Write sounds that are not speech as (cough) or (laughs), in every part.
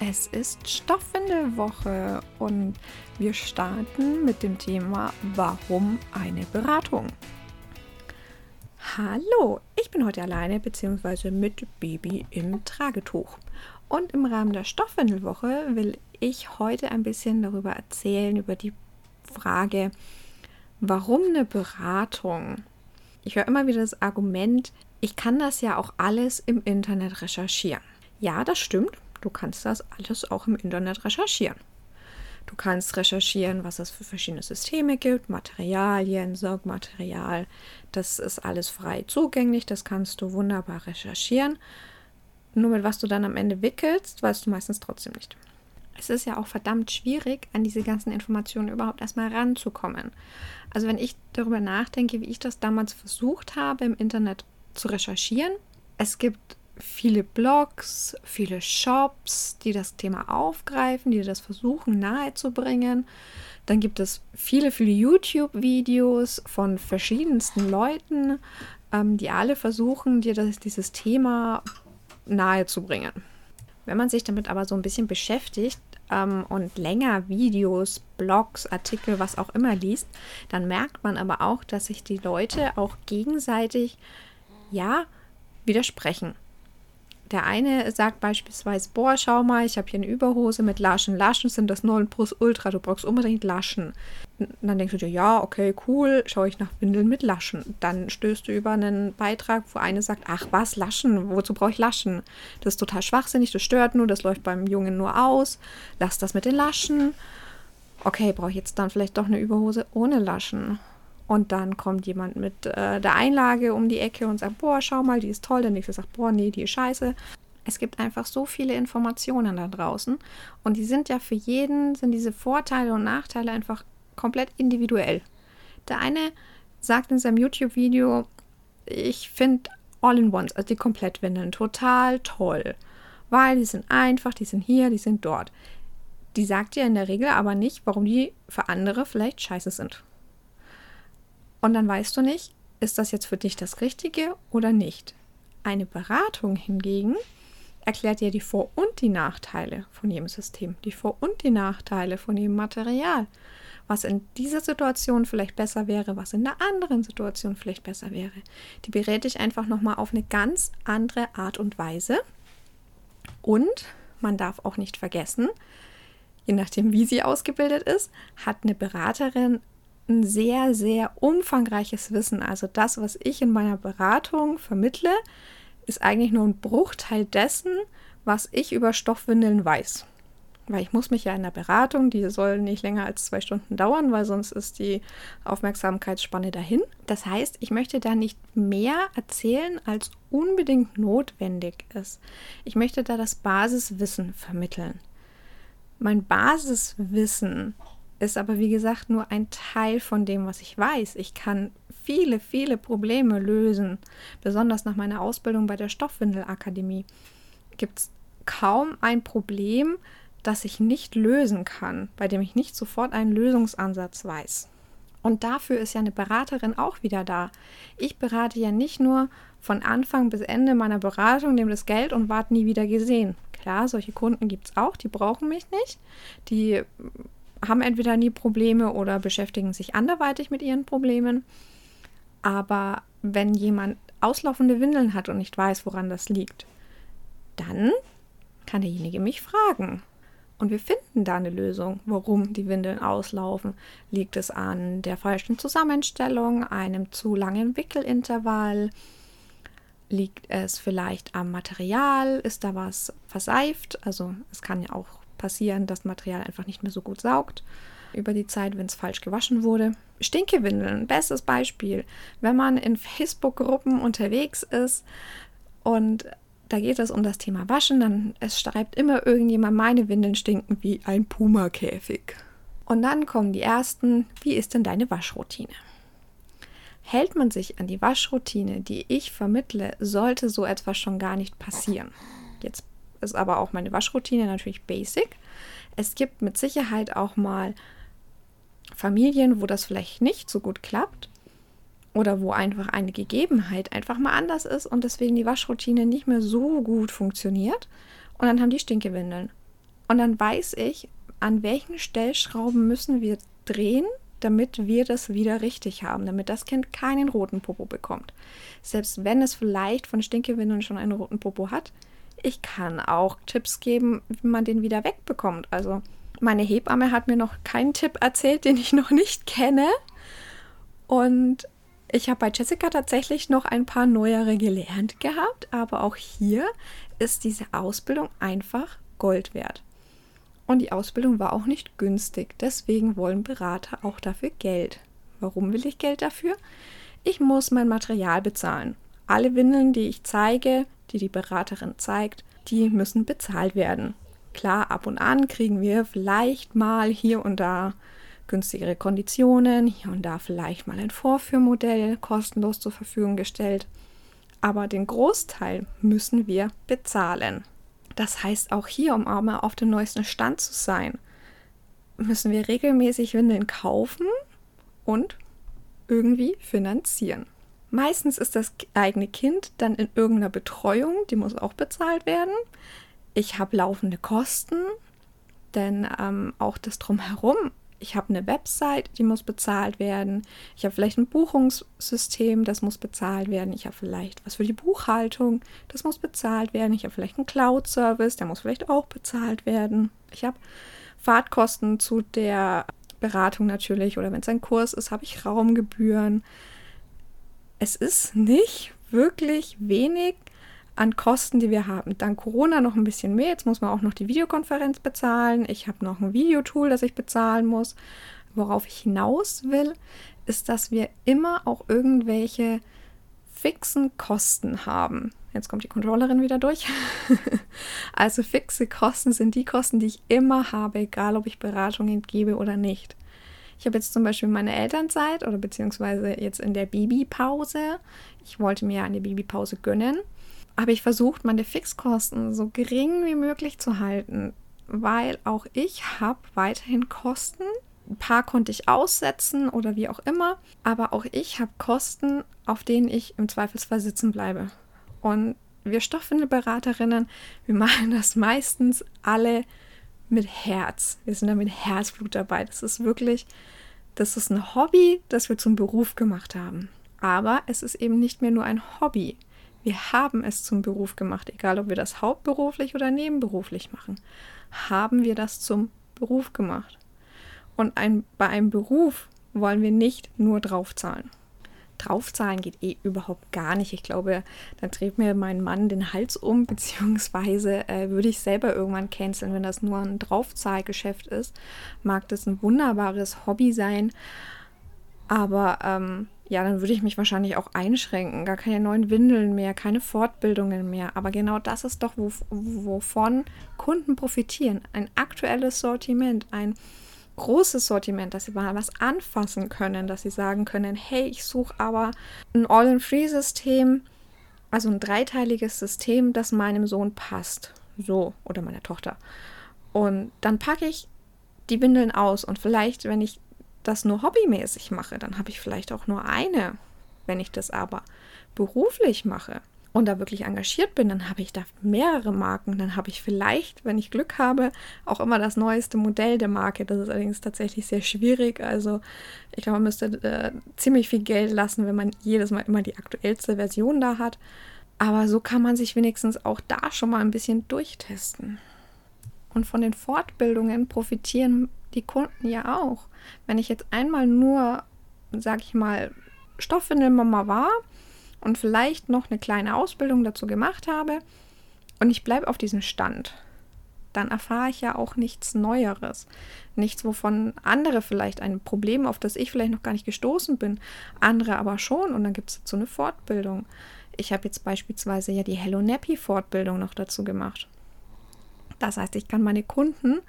Es ist Stoffwindelwoche und wir starten mit dem Thema Warum eine Beratung? Hallo, ich bin heute alleine bzw. mit Baby im Tragetuch. Und im Rahmen der Stoffwindelwoche will ich heute ein bisschen darüber erzählen, über die Frage, warum eine Beratung? Ich höre immer wieder das Argument, ich kann das ja auch alles im Internet recherchieren. Ja, das stimmt. Du kannst das alles auch im Internet recherchieren. Du kannst recherchieren, was es für verschiedene Systeme gibt, Materialien, Sorgmaterial. Das ist alles frei zugänglich, das kannst du wunderbar recherchieren. Nur mit was du dann am Ende wickelst, weißt du meistens trotzdem nicht. Es ist ja auch verdammt schwierig, an diese ganzen Informationen überhaupt erstmal ranzukommen. Also wenn ich darüber nachdenke, wie ich das damals versucht habe, im Internet zu recherchieren, es gibt viele Blogs, viele Shops, die das Thema aufgreifen, die das versuchen nahezubringen. Dann gibt es viele, viele YouTube-Videos von verschiedensten Leuten, ähm, die alle versuchen, dir das, dieses Thema nahezubringen. Wenn man sich damit aber so ein bisschen beschäftigt ähm, und länger Videos, Blogs, Artikel, was auch immer liest, dann merkt man aber auch, dass sich die Leute auch gegenseitig, ja, widersprechen. Der eine sagt beispielsweise, boah, schau mal, ich habe hier eine Überhose mit Laschen. Laschen sind das 9 Plus Ultra, du brauchst unbedingt Laschen. Und dann denkst du dir, ja, okay, cool, schaue ich nach Windeln mit Laschen. Dann stößt du über einen Beitrag, wo eine sagt, ach was, Laschen, wozu brauche ich Laschen? Das ist total schwachsinnig, das stört nur, das läuft beim Jungen nur aus. Lass das mit den Laschen. Okay, brauche ich jetzt dann vielleicht doch eine Überhose ohne Laschen? Und dann kommt jemand mit äh, der Einlage um die Ecke und sagt, boah, schau mal, die ist toll. Der nächste sagt, boah, nee, die ist scheiße. Es gibt einfach so viele Informationen da draußen. Und die sind ja für jeden, sind diese Vorteile und Nachteile einfach komplett individuell. Der eine sagt in seinem YouTube-Video, ich finde All-in-Ones, also die Komplettwindeln, total toll. Weil die sind einfach, die sind hier, die sind dort. Die sagt dir in der Regel aber nicht, warum die für andere vielleicht scheiße sind. Und dann weißt du nicht, ist das jetzt für dich das Richtige oder nicht. Eine Beratung hingegen erklärt dir die Vor- und die Nachteile von jedem System, die Vor- und die Nachteile von jedem Material, was in dieser Situation vielleicht besser wäre, was in der anderen Situation vielleicht besser wäre. Die berät dich einfach nochmal auf eine ganz andere Art und Weise. Und man darf auch nicht vergessen, je nachdem, wie sie ausgebildet ist, hat eine Beraterin ein sehr, sehr umfangreiches Wissen. Also das, was ich in meiner Beratung vermittle, ist eigentlich nur ein Bruchteil dessen, was ich über Stoffwindeln weiß. Weil ich muss mich ja in der Beratung, die soll nicht länger als zwei Stunden dauern, weil sonst ist die Aufmerksamkeitsspanne dahin. Das heißt, ich möchte da nicht mehr erzählen, als unbedingt notwendig ist. Ich möchte da das Basiswissen vermitteln. Mein Basiswissen ist aber wie gesagt nur ein Teil von dem, was ich weiß. Ich kann viele, viele Probleme lösen. Besonders nach meiner Ausbildung bei der Stoffwindelakademie gibt es kaum ein Problem, das ich nicht lösen kann, bei dem ich nicht sofort einen Lösungsansatz weiß. Und dafür ist ja eine Beraterin auch wieder da. Ich berate ja nicht nur von Anfang bis Ende meiner Beratung, nehme das Geld und warte nie wieder gesehen. Klar, solche Kunden gibt es auch, die brauchen mich nicht. Die haben entweder nie Probleme oder beschäftigen sich anderweitig mit ihren Problemen. Aber wenn jemand auslaufende Windeln hat und nicht weiß, woran das liegt, dann kann derjenige mich fragen. Und wir finden da eine Lösung, warum die Windeln auslaufen. Liegt es an der falschen Zusammenstellung, einem zu langen Wickelintervall? Liegt es vielleicht am Material? Ist da was verseift? Also es kann ja auch passieren, dass Material einfach nicht mehr so gut saugt über die Zeit, wenn es falsch gewaschen wurde. Stinkewindeln, bestes Beispiel. Wenn man in Facebook-Gruppen unterwegs ist und da geht es um das Thema Waschen, dann es schreibt immer irgendjemand, meine Windeln stinken wie ein Pumakäfig. Und dann kommen die ersten, wie ist denn deine Waschroutine? Hält man sich an die Waschroutine, die ich vermittle, sollte so etwas schon gar nicht passieren. Jetzt ist aber auch meine Waschroutine natürlich basic. Es gibt mit Sicherheit auch mal Familien, wo das vielleicht nicht so gut klappt oder wo einfach eine Gegebenheit einfach mal anders ist und deswegen die Waschroutine nicht mehr so gut funktioniert. Und dann haben die Stinkewindeln. Und dann weiß ich, an welchen Stellschrauben müssen wir drehen, damit wir das wieder richtig haben, damit das Kind keinen roten Popo bekommt. Selbst wenn es vielleicht von Stinkewindeln schon einen roten Popo hat, ich kann auch Tipps geben, wie man den wieder wegbekommt. Also meine Hebamme hat mir noch keinen Tipp erzählt, den ich noch nicht kenne. Und ich habe bei Jessica tatsächlich noch ein paar neuere gelernt gehabt, aber auch hier ist diese Ausbildung einfach Gold wert. Und die Ausbildung war auch nicht günstig, deswegen wollen Berater auch dafür Geld. Warum will ich Geld dafür? Ich muss mein Material bezahlen. Alle Windeln, die ich zeige, die die Beraterin zeigt, die müssen bezahlt werden. Klar, ab und an kriegen wir vielleicht mal hier und da günstigere Konditionen, hier und da vielleicht mal ein Vorführmodell kostenlos zur Verfügung gestellt. Aber den Großteil müssen wir bezahlen. Das heißt, auch hier, um auch mal auf dem neuesten Stand zu sein, müssen wir regelmäßig Windeln kaufen und irgendwie finanzieren. Meistens ist das eigene Kind dann in irgendeiner Betreuung, die muss auch bezahlt werden. Ich habe laufende Kosten, denn ähm, auch das drumherum ich habe eine Website, die muss bezahlt werden. Ich habe vielleicht ein Buchungssystem, das muss bezahlt werden. Ich habe vielleicht was für die Buchhaltung, das muss bezahlt werden. Ich habe vielleicht einen Cloud-Service, der muss vielleicht auch bezahlt werden. Ich habe Fahrtkosten zu der Beratung natürlich oder wenn es ein Kurs ist, habe ich Raumgebühren. Es ist nicht wirklich wenig an Kosten, die wir haben. Dank Corona noch ein bisschen mehr. Jetzt muss man auch noch die Videokonferenz bezahlen. Ich habe noch ein Videotool, das ich bezahlen muss. Worauf ich hinaus will, ist, dass wir immer auch irgendwelche fixen Kosten haben. Jetzt kommt die Controllerin wieder durch. (laughs) also fixe Kosten sind die Kosten, die ich immer habe, egal ob ich Beratungen gebe oder nicht. Ich habe jetzt zum Beispiel meine Elternzeit oder beziehungsweise jetzt in der Babypause. Ich wollte mir eine Babypause gönnen habe ich versucht, meine Fixkosten so gering wie möglich zu halten, weil auch ich habe weiterhin Kosten. Ein paar konnte ich aussetzen oder wie auch immer, aber auch ich habe Kosten, auf denen ich im Zweifelsfall sitzen bleibe. Und wir Stoffwindelberaterinnen, wir (laughs) machen das meistens alle mit Herz. Wir sind da mit Herzblut dabei. Das ist wirklich, das ist ein Hobby, das wir zum Beruf gemacht haben. Aber es ist eben nicht mehr nur ein Hobby. Wir haben es zum Beruf gemacht, egal ob wir das hauptberuflich oder nebenberuflich machen. Haben wir das zum Beruf gemacht. Und ein, bei einem Beruf wollen wir nicht nur draufzahlen. Draufzahlen geht eh überhaupt gar nicht. Ich glaube, dann dreht mir mein Mann den Hals um, (laughs) beziehungsweise äh, würde ich selber irgendwann canceln, wenn das nur ein Draufzahlgeschäft ist. Mag das ein wunderbares Hobby sein, aber ähm, ja, dann würde ich mich wahrscheinlich auch einschränken. Gar keine neuen Windeln mehr, keine Fortbildungen mehr. Aber genau das ist doch, wovon Kunden profitieren. Ein aktuelles Sortiment, ein großes Sortiment, dass sie mal was anfassen können, dass sie sagen können, hey, ich suche aber ein All-in-Free-System, also ein dreiteiliges System, das meinem Sohn passt. So, oder meiner Tochter. Und dann packe ich die Windeln aus und vielleicht, wenn ich das nur hobbymäßig mache, dann habe ich vielleicht auch nur eine. Wenn ich das aber beruflich mache und da wirklich engagiert bin, dann habe ich da mehrere Marken. Dann habe ich vielleicht, wenn ich Glück habe, auch immer das neueste Modell der Marke. Das ist allerdings tatsächlich sehr schwierig. Also ich glaube, man müsste äh, ziemlich viel Geld lassen, wenn man jedes Mal immer die aktuellste Version da hat. Aber so kann man sich wenigstens auch da schon mal ein bisschen durchtesten. Und von den Fortbildungen profitieren die Kunden ja auch. Wenn ich jetzt einmal nur, sag ich mal, Stoffwindelmama war und vielleicht noch eine kleine Ausbildung dazu gemacht habe und ich bleibe auf diesem Stand, dann erfahre ich ja auch nichts Neueres. Nichts, wovon andere vielleicht ein Problem, auf das ich vielleicht noch gar nicht gestoßen bin, andere aber schon und dann gibt es so eine Fortbildung. ich habe jetzt beispielsweise ja die Hello Nappy Fortbildung noch dazu gemacht. Das heißt, ich kann meine Kunden,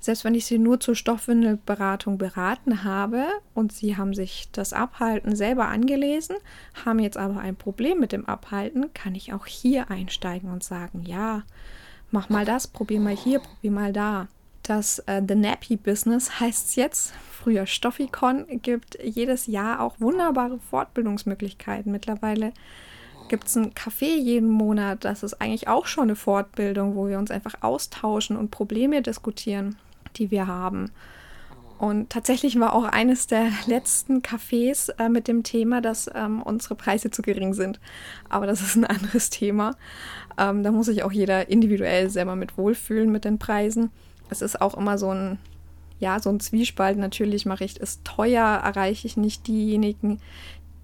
selbst wenn ich sie nur zur Stoffwindelberatung beraten habe und sie haben sich das Abhalten selber angelesen, haben jetzt aber ein Problem mit dem Abhalten, kann ich auch hier einsteigen und sagen, ja, mach mal das, probier mal hier, probier mal da. Das äh, The Nappy Business heißt es jetzt, früher Stoffikon, gibt jedes Jahr auch wunderbare Fortbildungsmöglichkeiten. Mittlerweile gibt es ein Café jeden Monat. Das ist eigentlich auch schon eine Fortbildung, wo wir uns einfach austauschen und Probleme diskutieren, die wir haben. Und tatsächlich war auch eines der letzten Cafés äh, mit dem Thema, dass ähm, unsere Preise zu gering sind. Aber das ist ein anderes Thema. Ähm, da muss sich auch jeder individuell selber mit wohlfühlen mit den Preisen. Es ist auch immer so ein, ja, so ein Zwiespalt. Natürlich mache ich es teuer, erreiche ich nicht diejenigen,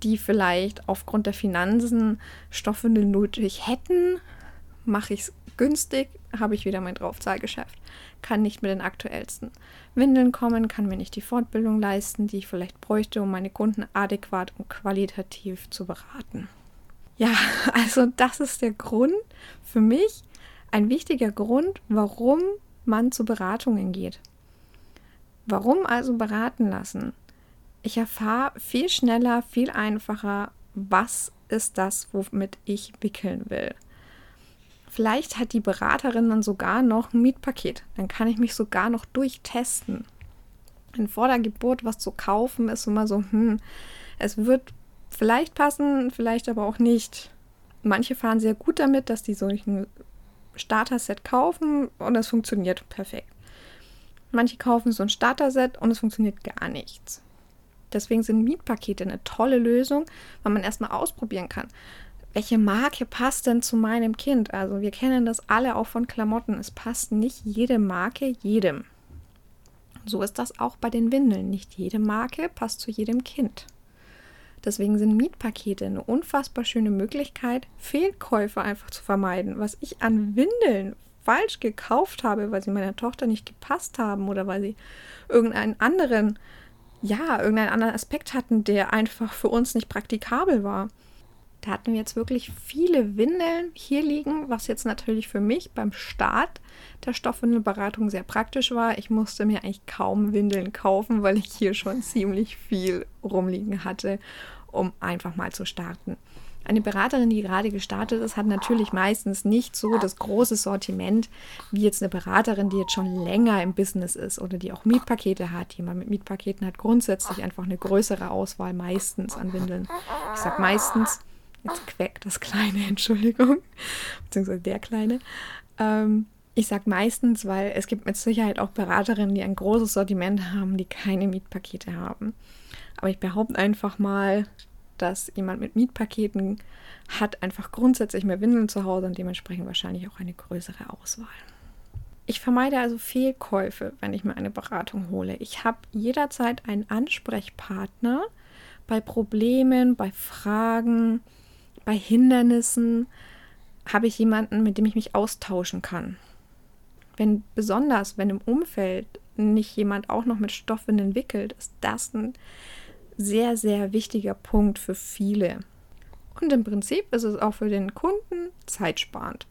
die vielleicht aufgrund der Finanzen Stoffwindeln nötig hätten, mache ich es günstig, habe ich wieder mein Draufzahlgeschäft. Kann nicht mit den aktuellsten Windeln kommen, kann mir nicht die Fortbildung leisten, die ich vielleicht bräuchte, um meine Kunden adäquat und qualitativ zu beraten. Ja, (laughs) also das ist der Grund für mich, ein wichtiger Grund, warum man zu Beratungen geht. Warum also beraten lassen? Ich erfahre viel schneller, viel einfacher, was ist das, womit ich wickeln will. Vielleicht hat die Beraterin dann sogar noch ein Mietpaket. Dann kann ich mich sogar noch durchtesten. Denn vor der Geburt was zu kaufen ist immer so, hm, es wird vielleicht passen, vielleicht aber auch nicht. Manche fahren sehr gut damit, dass die solchen Starter-Set kaufen und es funktioniert perfekt. Manche kaufen so ein Starter-Set und es funktioniert gar nichts. Deswegen sind Mietpakete eine tolle Lösung, weil man erstmal ausprobieren kann. Welche Marke passt denn zu meinem Kind? Also wir kennen das alle auch von Klamotten. Es passt nicht jede Marke jedem. So ist das auch bei den Windeln. Nicht jede Marke passt zu jedem Kind. Deswegen sind Mietpakete eine unfassbar schöne Möglichkeit, Fehlkäufe einfach zu vermeiden. Was ich an Windeln falsch gekauft habe, weil sie meiner Tochter nicht gepasst haben oder weil sie irgendeinen anderen ja, irgendeinen anderen Aspekt hatten, der einfach für uns nicht praktikabel war. Da hatten wir jetzt wirklich viele Windeln hier liegen, was jetzt natürlich für mich beim Start der Stoffwindelberatung sehr praktisch war. Ich musste mir eigentlich kaum Windeln kaufen, weil ich hier schon ziemlich viel rumliegen hatte, um einfach mal zu starten. Eine Beraterin, die gerade gestartet ist, hat natürlich meistens nicht so das große Sortiment wie jetzt eine Beraterin, die jetzt schon länger im Business ist oder die auch Mietpakete hat. Jemand mit Mietpaketen hat grundsätzlich einfach eine größere Auswahl meistens an Windeln. Ich sage meistens, jetzt quäkt das Kleine, (laughs) Entschuldigung, beziehungsweise der Kleine. Ähm, ich sage meistens, weil es gibt mit Sicherheit auch Beraterinnen, die ein großes Sortiment haben, die keine Mietpakete haben. Aber ich behaupte einfach mal, dass jemand mit Mietpaketen hat einfach grundsätzlich mehr Windeln zu Hause und dementsprechend wahrscheinlich auch eine größere Auswahl. Ich vermeide also Fehlkäufe, wenn ich mir eine Beratung hole. Ich habe jederzeit einen Ansprechpartner bei Problemen, bei Fragen, bei Hindernissen. Habe ich jemanden, mit dem ich mich austauschen kann. Wenn besonders, wenn im Umfeld nicht jemand auch noch mit Stoffwindeln wickelt, ist das ein sehr, sehr wichtiger Punkt für viele. Und im Prinzip ist es auch für den Kunden zeitsparend.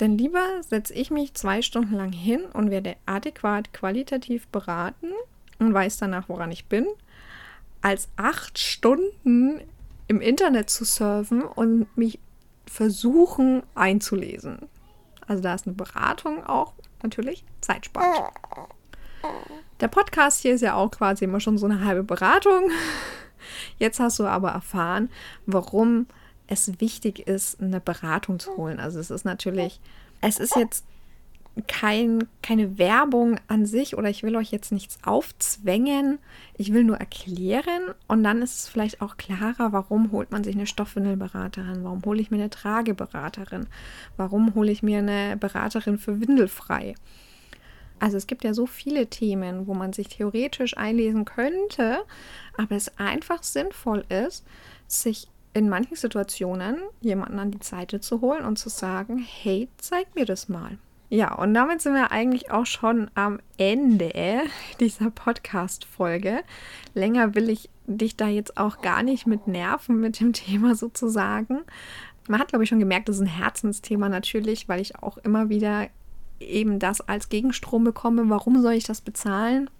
Denn lieber setze ich mich zwei Stunden lang hin und werde adäquat qualitativ beraten und weiß danach, woran ich bin, als acht Stunden im Internet zu surfen und mich versuchen einzulesen. Also da ist eine Beratung auch natürlich zeitsparend. Der Podcast hier ist ja auch quasi immer schon so eine halbe Beratung. (laughs) Jetzt hast du aber erfahren, warum es wichtig ist, eine Beratung zu holen. Also es ist natürlich, es ist jetzt kein, keine Werbung an sich oder ich will euch jetzt nichts aufzwängen. Ich will nur erklären und dann ist es vielleicht auch klarer, warum holt man sich eine Stoffwindelberaterin, warum hole ich mir eine Trageberaterin, warum hole ich mir eine Beraterin für Windelfrei. Also es gibt ja so viele Themen, wo man sich theoretisch einlesen könnte, aber es einfach sinnvoll ist, sich in manchen Situationen jemanden an die Seite zu holen und zu sagen, hey, zeig mir das mal. Ja, und damit sind wir eigentlich auch schon am Ende dieser Podcast-Folge. Länger will ich dich da jetzt auch gar nicht mit nerven mit dem Thema sozusagen. Man hat, glaube ich, schon gemerkt, das ist ein Herzensthema natürlich, weil ich auch immer wieder eben das als Gegenstrom bekomme. Warum soll ich das bezahlen?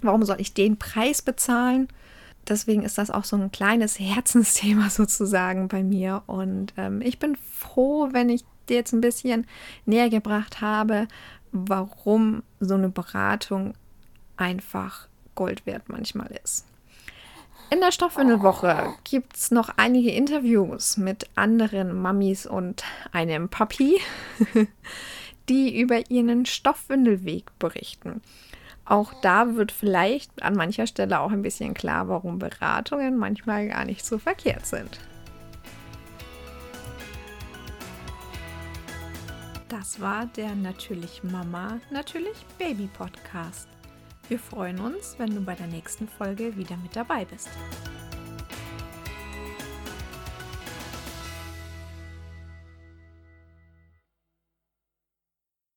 Warum soll ich den Preis bezahlen? Deswegen ist das auch so ein kleines (laughs) Herzensthema sozusagen bei mir. Und ähm, ich bin froh, wenn ich dir jetzt ein bisschen näher gebracht habe, warum so eine Beratung einfach Gold wert manchmal ist. In der Stoffwindelwoche gibt es noch einige Interviews mit anderen Mamis und einem Papi, (laughs) die über ihren Stoffwindelweg berichten. Auch da wird vielleicht an mancher Stelle auch ein bisschen klar, warum Beratungen manchmal gar nicht so verkehrt sind. Das war der Natürlich Mama, Natürlich Baby Podcast. Wir freuen uns, wenn du bei der nächsten Folge wieder mit dabei bist.